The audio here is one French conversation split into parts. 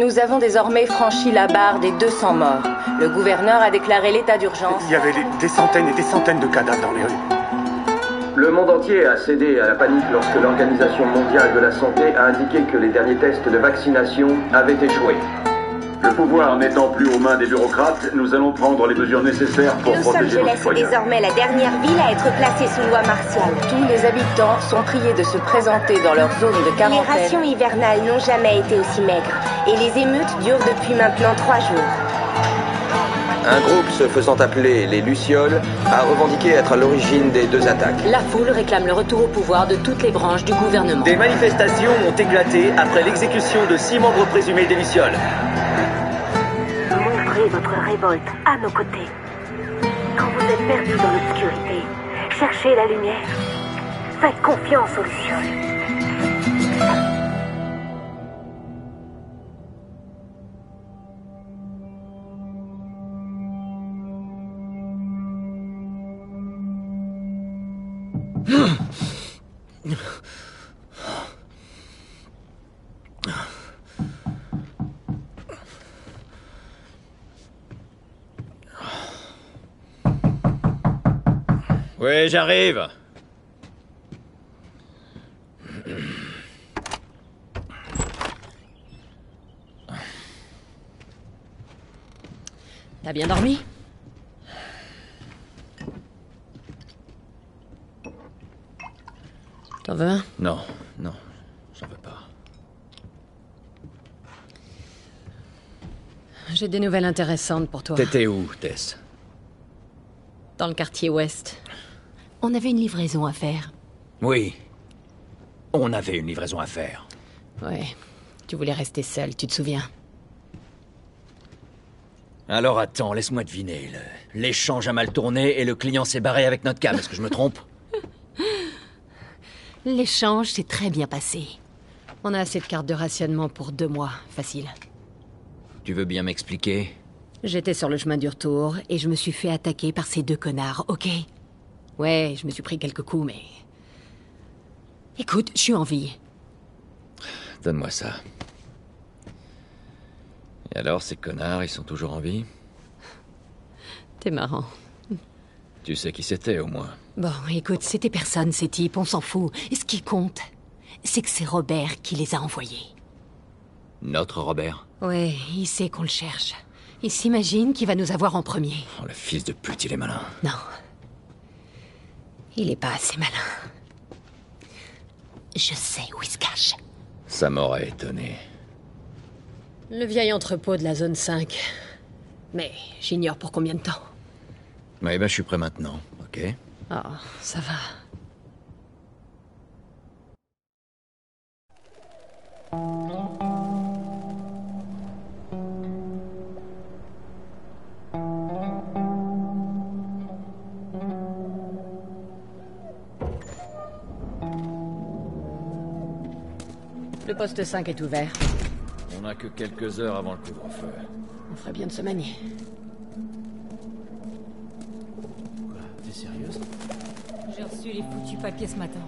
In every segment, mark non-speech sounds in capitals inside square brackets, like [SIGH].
Nous avons désormais franchi la barre des 200 morts. Le gouverneur a déclaré l'état d'urgence. Il y avait des centaines et des centaines de cadavres dans les rues. Le monde entier a cédé à la panique lorsque l'Organisation mondiale de la santé a indiqué que les derniers tests de vaccination avaient échoué. Le pouvoir n'étant plus aux mains des bureaucrates, nous allons prendre les mesures nécessaires pour Los protéger nos Angeles est citoyens. désormais la dernière ville à être placée sous loi martiale. Tous les habitants sont priés de se présenter dans leur zone de Les quarantaine. rations hivernales n'ont jamais été aussi maigres. Et les émeutes durent depuis maintenant trois jours. Un groupe se faisant appeler les Lucioles a revendiqué être à l'origine des deux attaques. La foule réclame le retour au pouvoir de toutes les branches du gouvernement. Des manifestations ont éclaté après l'exécution de six membres présumés des Lucioles. Votre révolte à nos côtés. Quand vous êtes perdu dans l'obscurité, cherchez la lumière. Faites confiance aux Lucioles. [CLEARS THROAT] Oui, j'arrive. T'as bien dormi? T'en veux un? Non, non, j'en veux pas. J'ai des nouvelles intéressantes pour toi. T'étais où, Tess? Dans le quartier ouest. On avait une livraison à faire. Oui. On avait une livraison à faire. Ouais. Tu voulais rester seul, tu te souviens Alors attends, laisse-moi deviner. L'échange a mal tourné et le client s'est barré avec notre cam. Est-ce que je me trompe? [LAUGHS] L'échange s'est très bien passé. On a assez de cartes de rationnement pour deux mois, facile. Tu veux bien m'expliquer? J'étais sur le chemin du retour et je me suis fait attaquer par ces deux connards, ok? Ouais, je me suis pris quelques coups, mais... Écoute, je suis en vie. Donne-moi ça. Et alors, ces connards, ils sont toujours en vie? T'es marrant. Tu sais qui c'était, au moins. Bon, écoute, c'était personne, ces types, on s'en fout. Et ce qui compte, c'est que c'est Robert qui les a envoyés. Notre Robert? Ouais, il sait qu'on le cherche. Il s'imagine qu'il va nous avoir en premier. Oh, le fils de pute, il est malin. Non. Il est pas assez malin. Je sais où il se cache. Ça m'aurait étonné. Le vieil entrepôt de la zone 5. Mais j'ignore pour combien de temps. Ouais, ben, je suis prêt maintenant, ok? Oh, ça va. Le poste 5 est ouvert. On n'a que quelques heures avant le couvre-feu. On ferait bien de se manier. T'es sérieuse J'ai reçu les foutus papiers ce matin.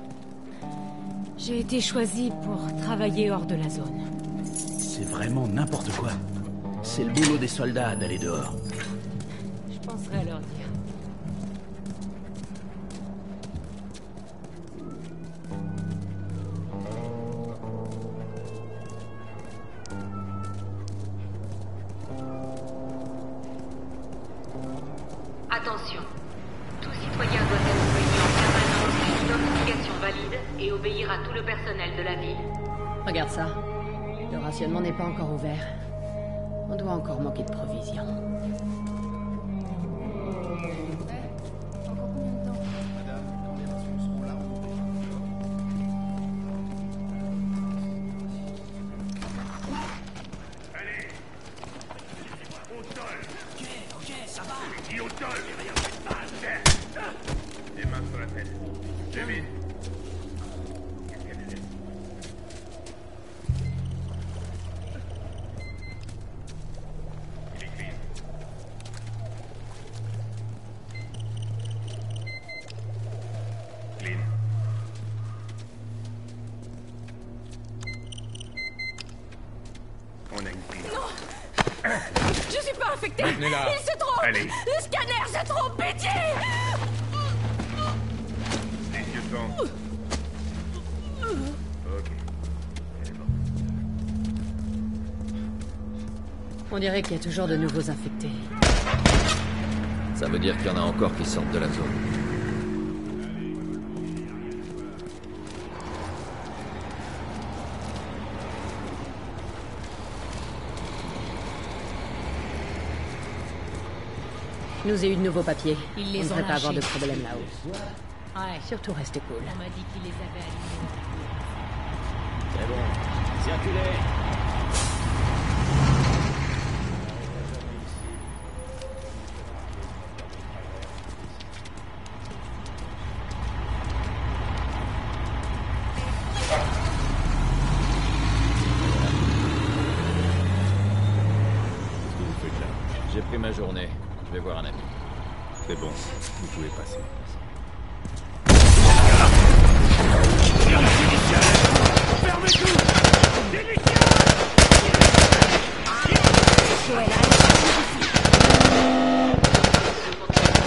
J'ai été choisie pour travailler hors de la zone. C'est vraiment n'importe quoi. C'est le boulot des soldats d'aller dehors. Je penserai à leur Il se trompe Allez. Le scanner se trompe, pitié Les yeux devant. Ok. On dirait qu'il y a toujours de nouveaux infectés. Ça veut dire qu'il y en a encore qui sortent de la zone. Je nous ai eu de nouveaux papiers. Ils les On ne devrait pas avoir de problème là-haut. Ouais. Surtout restez cool. On m'a dit qu'ils les avaient alignés. C'est bon. Circulez. C'est bon, vous pouvez passer. Fermez tout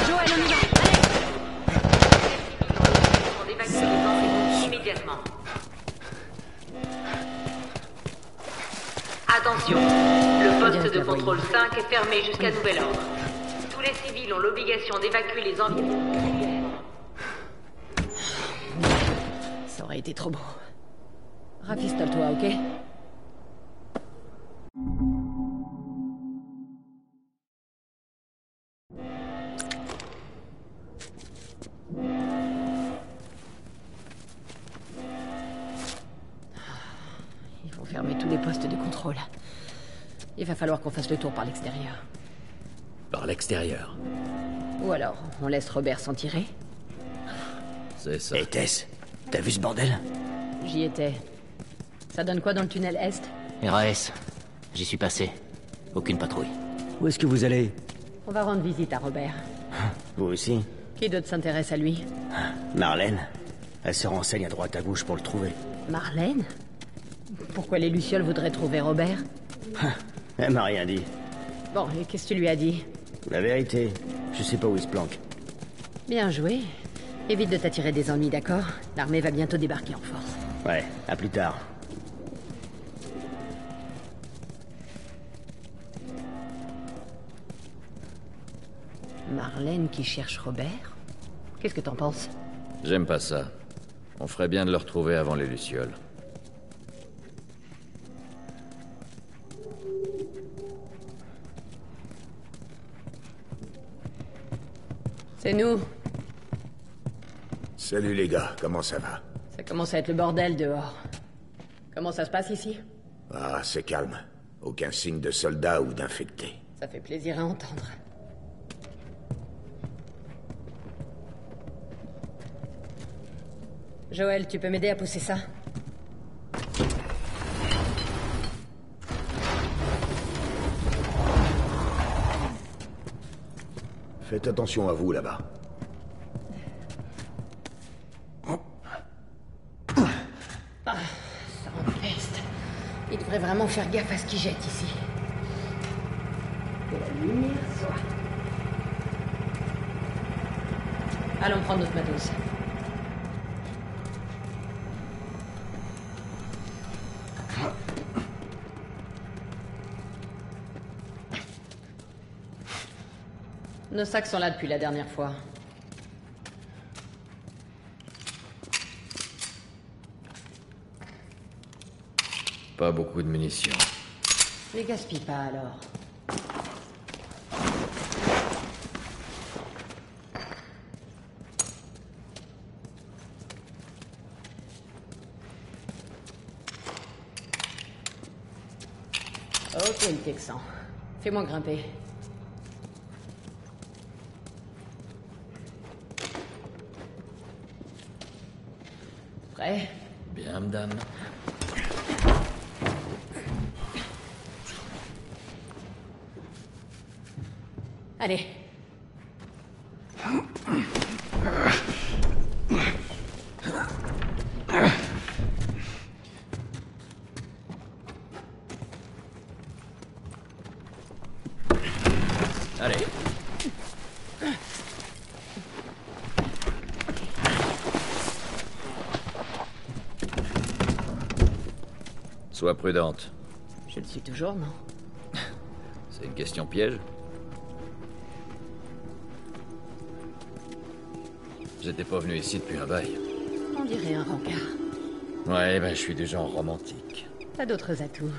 Joël, on y va immédiatement. Attention, le poste de contrôle 5 est fermé jusqu'à nouvel ordre. Civils ont l'obligation d'évacuer les environs. Ça aurait été trop beau. Rafistole-toi, ok? Il faut fermer tous les postes de contrôle. Il va falloir qu'on fasse le tour par l'extérieur. L'extérieur. Ou alors, on laisse Robert s'en tirer C'est ça. Et Tess, t'as vu ce bordel? J'y étais. Ça donne quoi dans le tunnel Est? RAS. J'y suis passé. Aucune patrouille. Où est-ce que vous allez? On va rendre visite à Robert. Vous aussi? Qui d'autre s'intéresse à lui? Marlène Elle se renseigne à droite à gauche pour le trouver. Marlène? Pourquoi les Lucioles voudraient trouver Robert? Elle m'a rien dit. Bon, et qu'est-ce que tu lui as dit? La vérité, je sais pas où il se planque. Bien joué. Évite de t'attirer des ennuis, d'accord? L'armée va bientôt débarquer en force. Ouais, à plus tard. Marlène qui cherche Robert? Qu'est-ce que t'en penses? J'aime pas ça. On ferait bien de le retrouver avant les Lucioles. C'est nous. Salut les gars, comment ça va? Ça commence à être le bordel dehors. Comment ça se passe ici? Ah, c'est calme. Aucun signe de soldats ou d'infectés. Ça fait plaisir à entendre. Joël, tu peux m'aider à pousser ça? Faites attention à vous là-bas. Ah, ça empeste. Il devrait vraiment faire gaffe à ce qu'il jette ici. Que la lumière soit. Allons prendre notre matos. Nos sacs sont là depuis la dernière fois. Pas beaucoup de munitions. Les gaspille pas alors. Ok, le Texan. Fais-moi grimper. Allez. Allez. Sois prudente. Je le suis toujours, non? [LAUGHS] C'est une question piège J'étais pas venu ici depuis un bail. On dirait un rencard. Ouais, ben je suis du genre romantique. Pas d'autres atouts.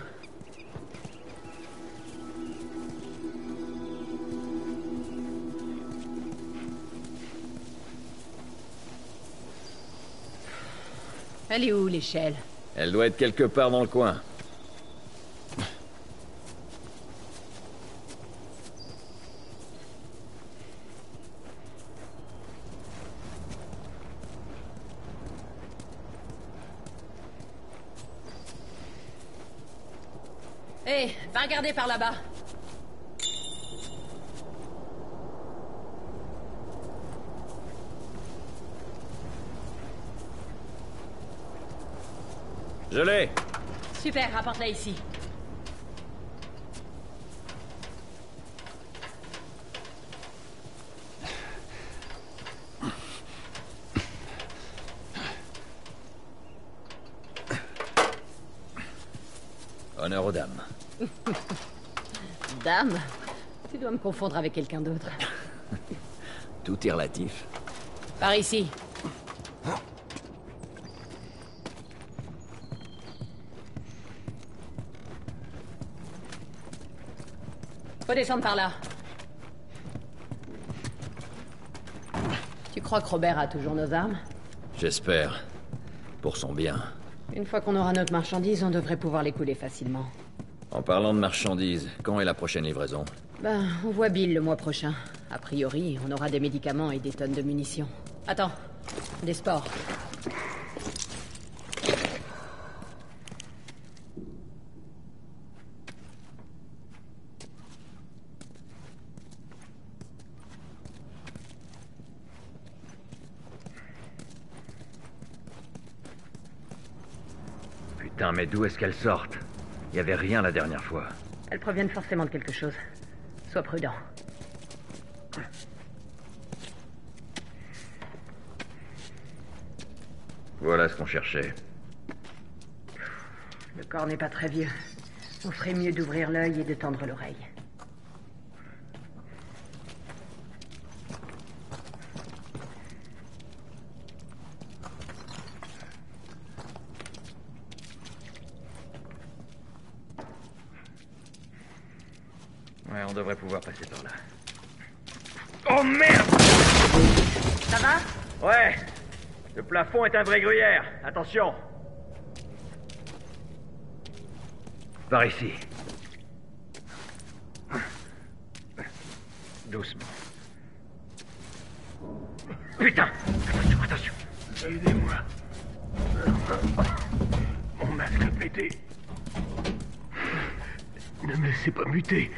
Elle est où, l'échelle? Elle doit être quelque part dans le coin. Regarder par là-bas. Je l'ai Super, rapporte-la ici. [LAUGHS] Dame Tu dois me confondre avec quelqu'un d'autre. [LAUGHS] Tout est relatif. Par ici. Faut descendre par là. Tu crois que Robert a toujours nos armes? J'espère. Pour son bien. Une fois qu'on aura notre marchandise, on devrait pouvoir les couler facilement. En parlant de marchandises, quand est la prochaine livraison? Ben, on voit Bill le mois prochain. A priori, on aura des médicaments et des tonnes de munitions. Attends, des sports. Putain, mais d'où est-ce qu'elles sortent? Il y avait rien la dernière fois. Elles proviennent forcément de quelque chose. Sois prudent. Voilà ce qu'on cherchait. Le corps n'est pas très vieux. On ferait mieux d'ouvrir l'œil et de tendre l'oreille. Ouais, on devrait pouvoir passer par là. Oh merde Ça va Ouais Le plafond est un vrai gruyère. Attention Par ici. Doucement. Putain Attention, attention Aidez-moi. Mon masque a pété. Ne me laissez pas muter.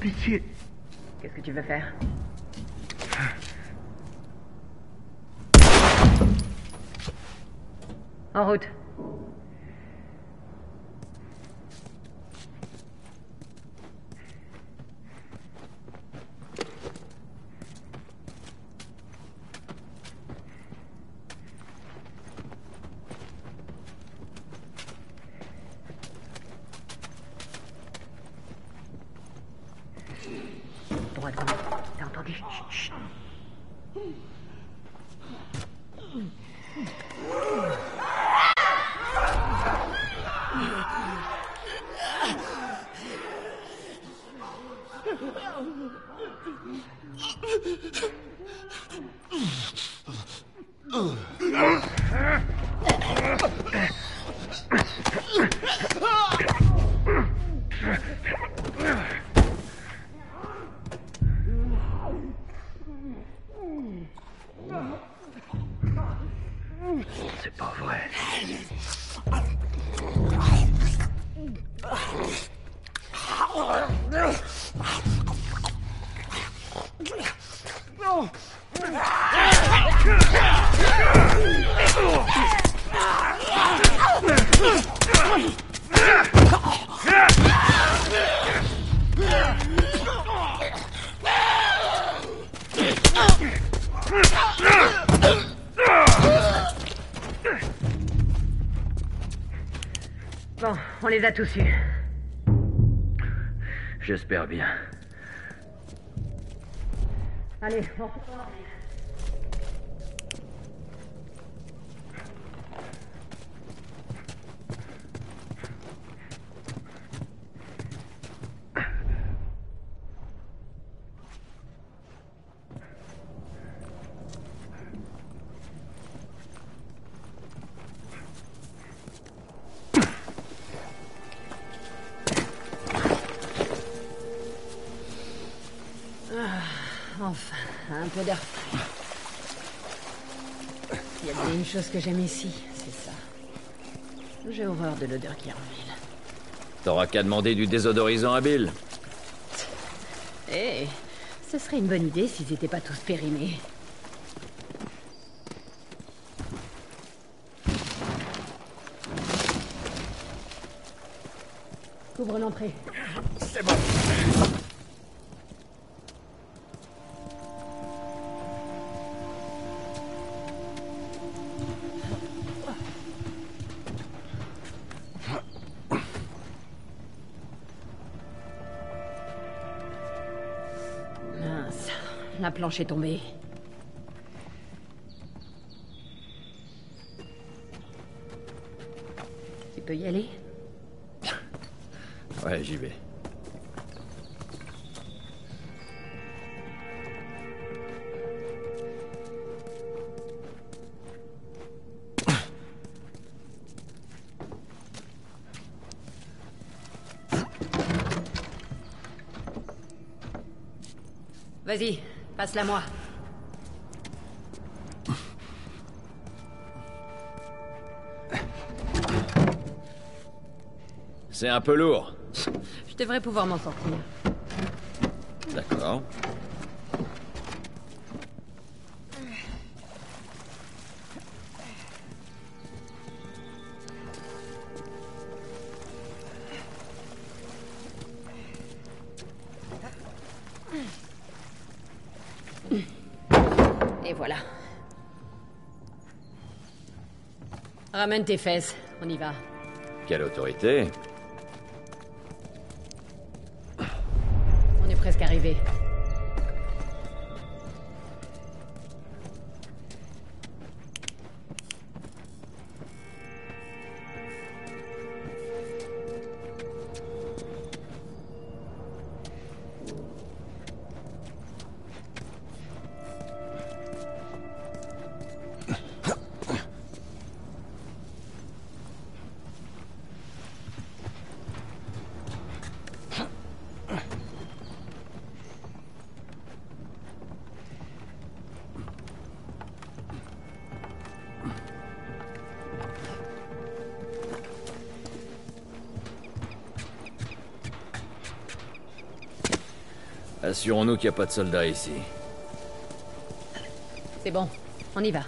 Pitié. Qu'est-ce que tu veux faire? En route. I'm... a tous eus. J'espère bien. Allez, on chose que j'aime ici, c'est ça. J'ai horreur de l'odeur qui revient. T'auras qu'à demander du désodorisant à Bill. Eh, ce serait une bonne idée s'ils étaient pas tous périmés. Couvre l'entrée. C'est bon. La planche est tombée. Tu peux y aller passe-la moi. C'est un peu lourd. Je devrais pouvoir m'en sortir. D'accord. Ramène tes fesses, on y va. Quelle autorité Assurons-nous qu'il n'y a pas de soldats ici. C'est bon, on y va.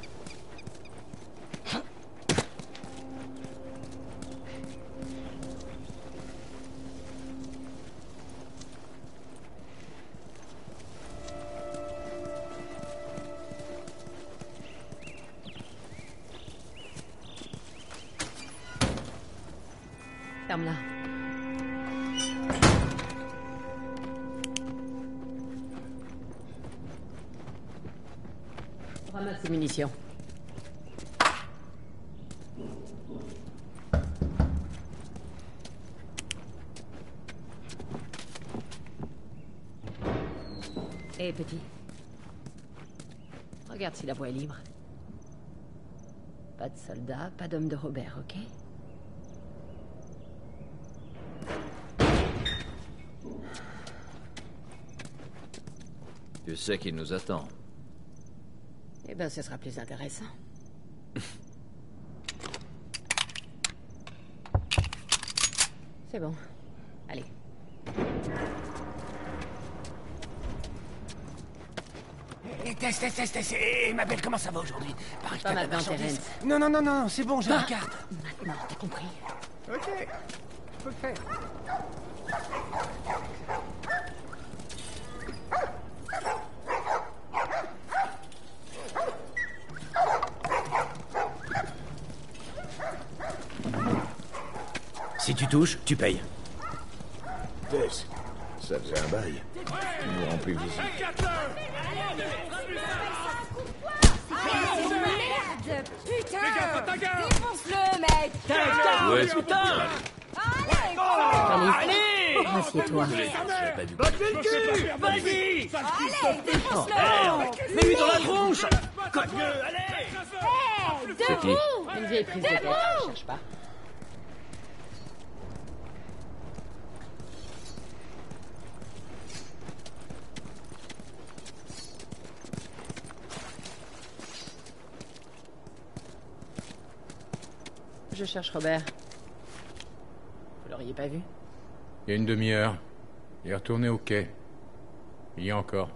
Si la voie est libre. Pas de soldats, pas d'homme de Robert, ok? Tu sais qu'il nous attend. Eh ben, ce sera plus intéressant. [LAUGHS] C'est bon. Allez. Test, test, test, test. Et ma belle, comment ça va aujourd'hui? Pareil Pas maintenant, marchandise. Terence. Non, non, non, non, c'est bon, j'ai la carte. Maintenant, t'as compris Ok, je peux le faire. Si tu touches, tu payes. Tess, ça faisait un bail. Tu nous rends plus visible. Défonce-le, mec. Ouais, c'est putain Allez, assieds-toi. Vas-y Allez, défonce-le. Mets-lui dans la tronche. Hé C'est qui Debout Une vieille prise de tête, je cherche pas. Je cherche Robert. Vous l'auriez pas vu? Il y a une demi-heure. Il est retourné au quai. Il y a encore.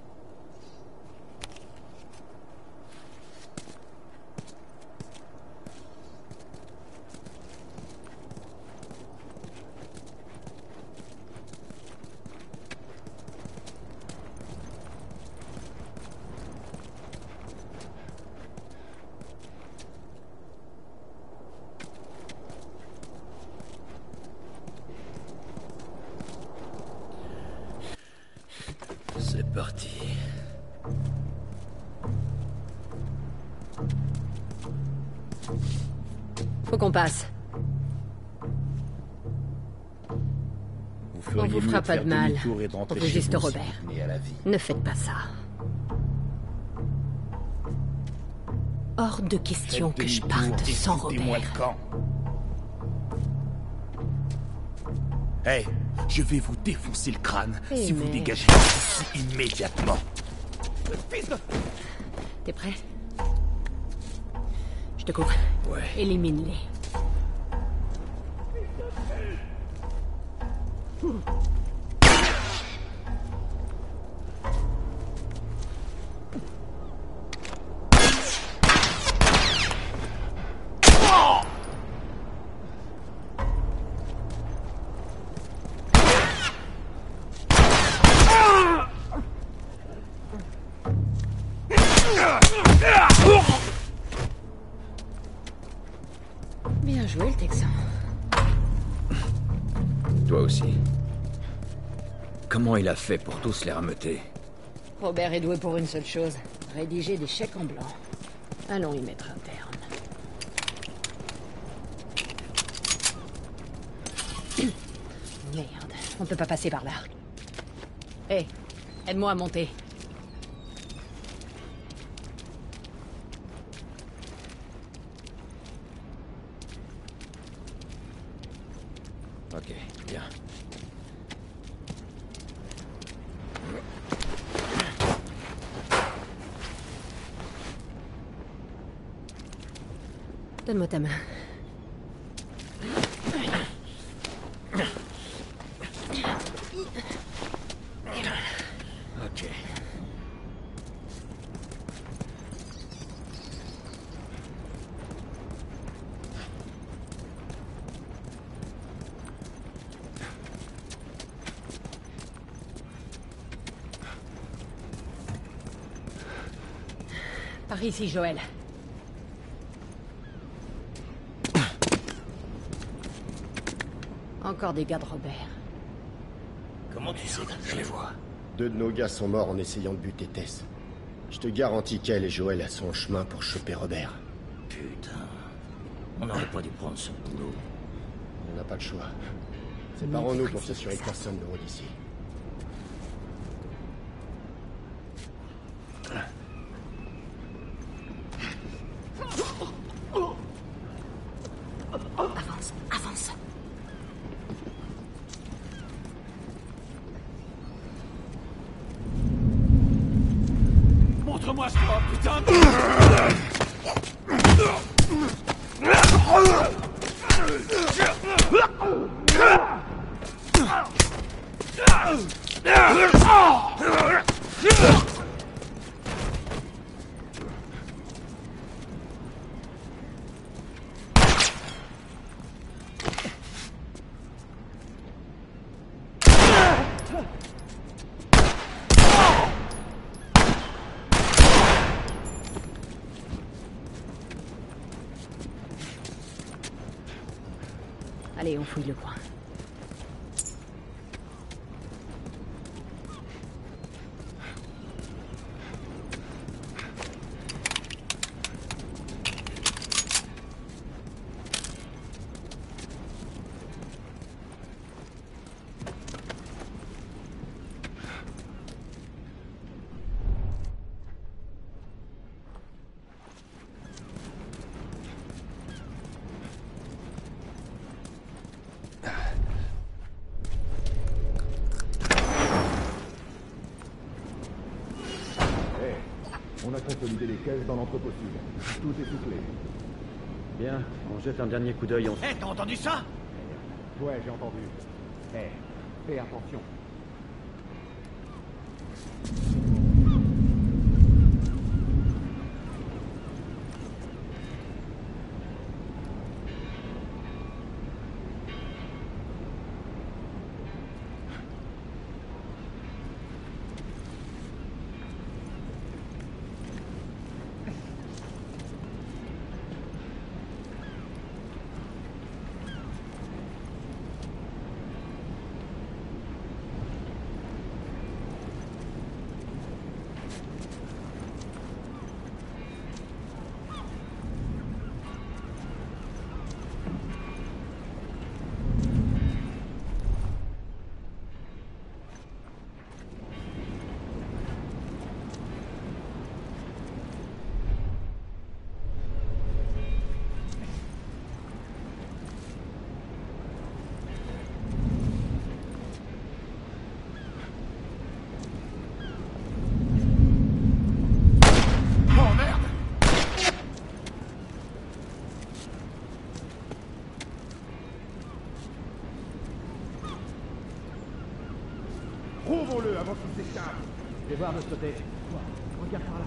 Pas de mal. juste vous si Robert. Ne faites pas ça. Hors de question que je parte sans Robert. camp. Hey, je vais vous défoncer le crâne Eh si vous dégagez d'ici immédiatement. T'es prêt? Je te cours. Ouais. Élimine-les. Il a fait pour tous les rameuter Robert est doué pour une seule chose rédiger des chèques en blanc. Allons y mettre un terme. [COUGHS] Merde, on peut pas passer par là. Hé, aide-moi à monter. Ok, bien. Donne-moi ta main. Ok. Par ici, Joël. Encore des gars de Robert. Comment tu sais Je les vois. Deux de nos gars sont morts en essayant de buter Tess. Je te garantis qu'elle et Joël à son chemin pour choper Robert. Putain. On n'aurait pas dû prendre ce boulot. On n'a pas le choix. Séparons-nous pour s'assurer que personne ne roule ici. Montre-moi ce oh, putain de... Allez, on on a consolidé les caisses dans l'entrepôt sud. Tout est soufflé. Bien, on jette un dernier coup d'œil, on... Hé, t'as entendu ça? Ouais, j'ai entendu. Hé, fais attention. Oh merde Trouvons-le avant qu'il s'échappe. Je vais voir de ce côté. Quoi Regarde par là.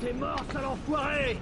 T'es mort, sale enfoiré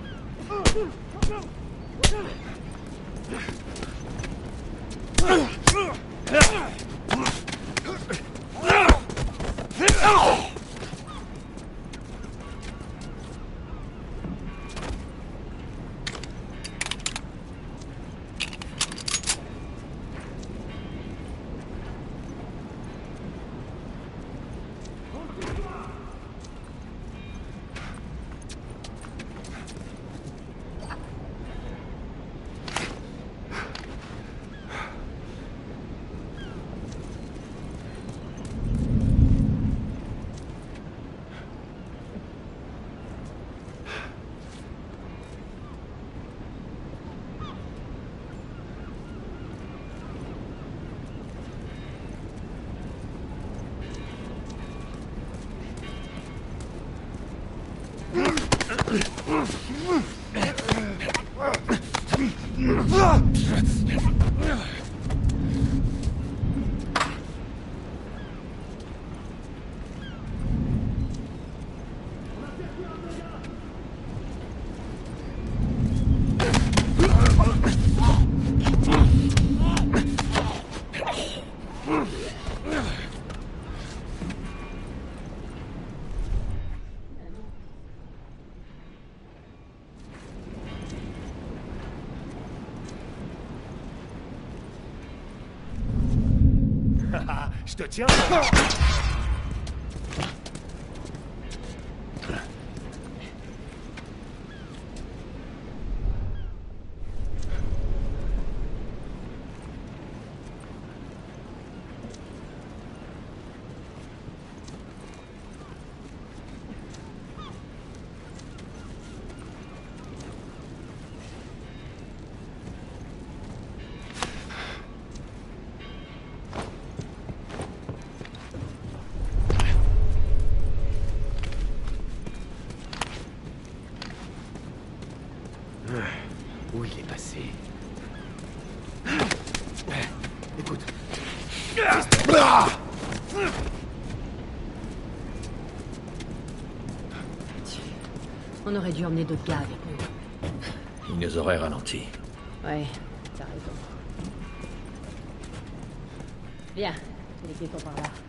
Je dû emmener d'autres gars avec nous. Ils nous auraient ralenti. Ouais, t'as raison. Viens, les par là.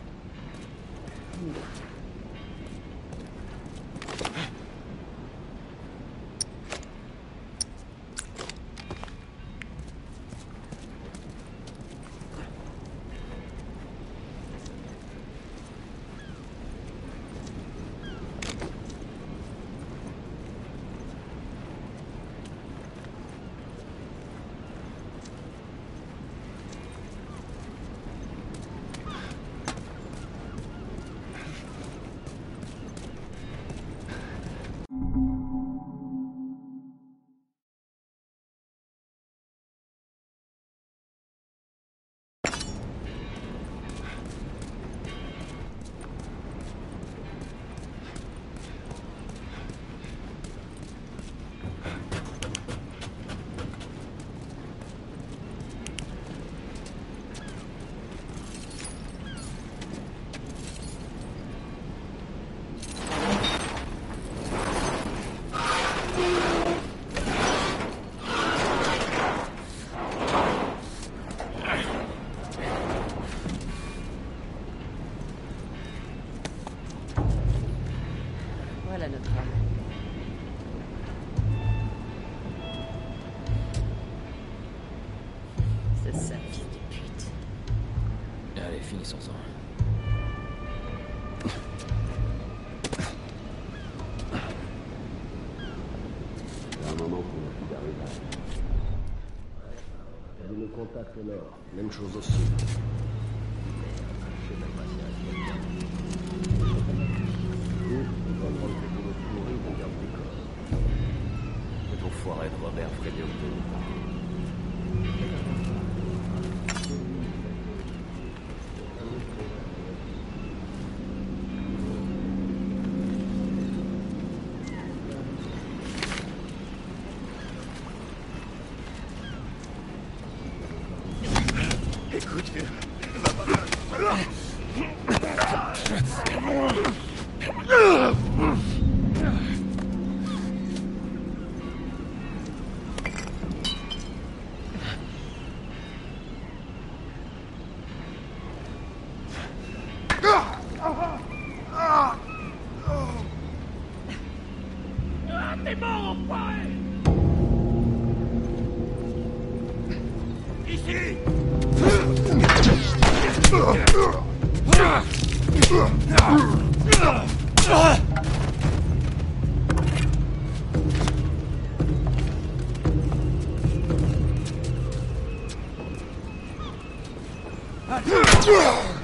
Garde des corps. Cet enfoiré de Robert ferait Shift.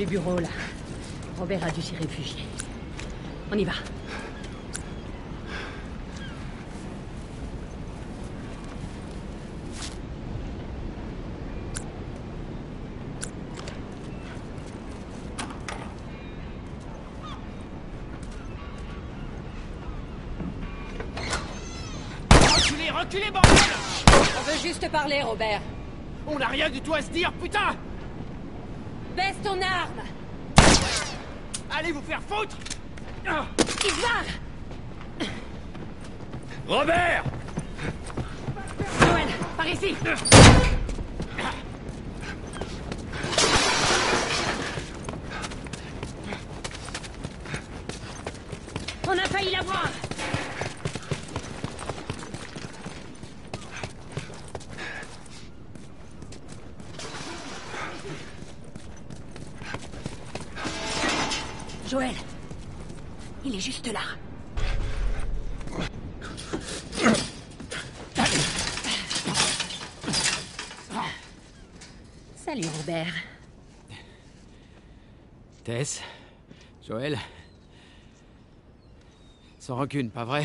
Les bureaux, là. Robert a dû s'y réfugier. On y va. Reculez, reculez, bordel On veut juste parler, Robert. On n'a rien du tout à se dire, putain ton arme. Allez vous faire foutre. Isvar Robert. Joël, par ici On a failli l'avoir Joël Là. Salut Robert. Tess Joël Sans rancune, pas vrai?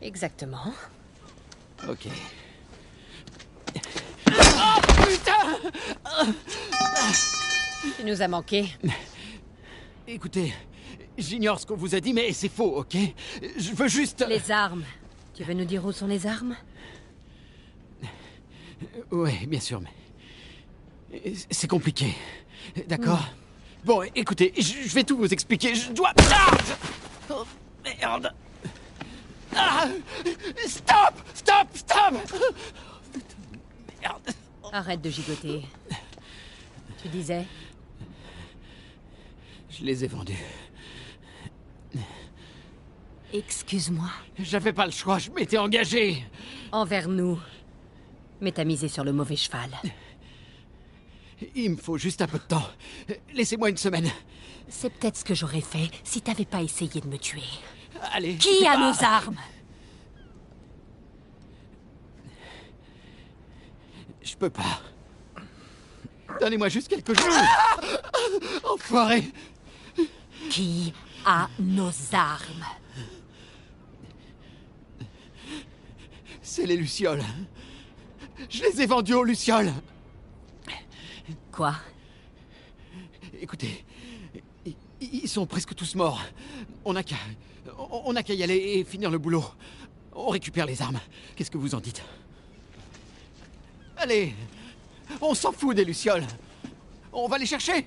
Exactement. Ok. Oh putain Tu nous as manqué. Écoutez, j'ignore ce qu'on vous a dit, mais c'est faux, ok? Je veux juste... Les armes. Tu veux nous dire où sont les armes? Ouais, bien sûr, mais... C'est compliqué. D'accord? Bon, écoutez, je je vais tout vous expliquer. Je dois... Ah oh, merde Ah Stop Stop Stop Merde Arrête de gigoter. Tu disais? Je les ai vendus. Excuse-moi. J'avais pas le choix, je m'étais engagé. Envers nous. Mais t'as misé sur le mauvais cheval. Il me faut juste un peu de temps. Laissez-moi une semaine. C'est peut-être ce que j'aurais fait si t'avais pas essayé de me tuer. Allez. Qui a Ah. nos armes? Je peux pas. Donnez-moi juste quelques jours. Enfoiré Qui? A nos armes C'est les Lucioles. Je les ai vendus aux Lucioles. Quoi? Écoutez, ils sont presque tous morts. On n'a qu'à... On n'a qu'à y aller et finir le boulot. On récupère les armes. Qu'est-ce que vous en dites? Allez On s'en fout des Lucioles. On va les chercher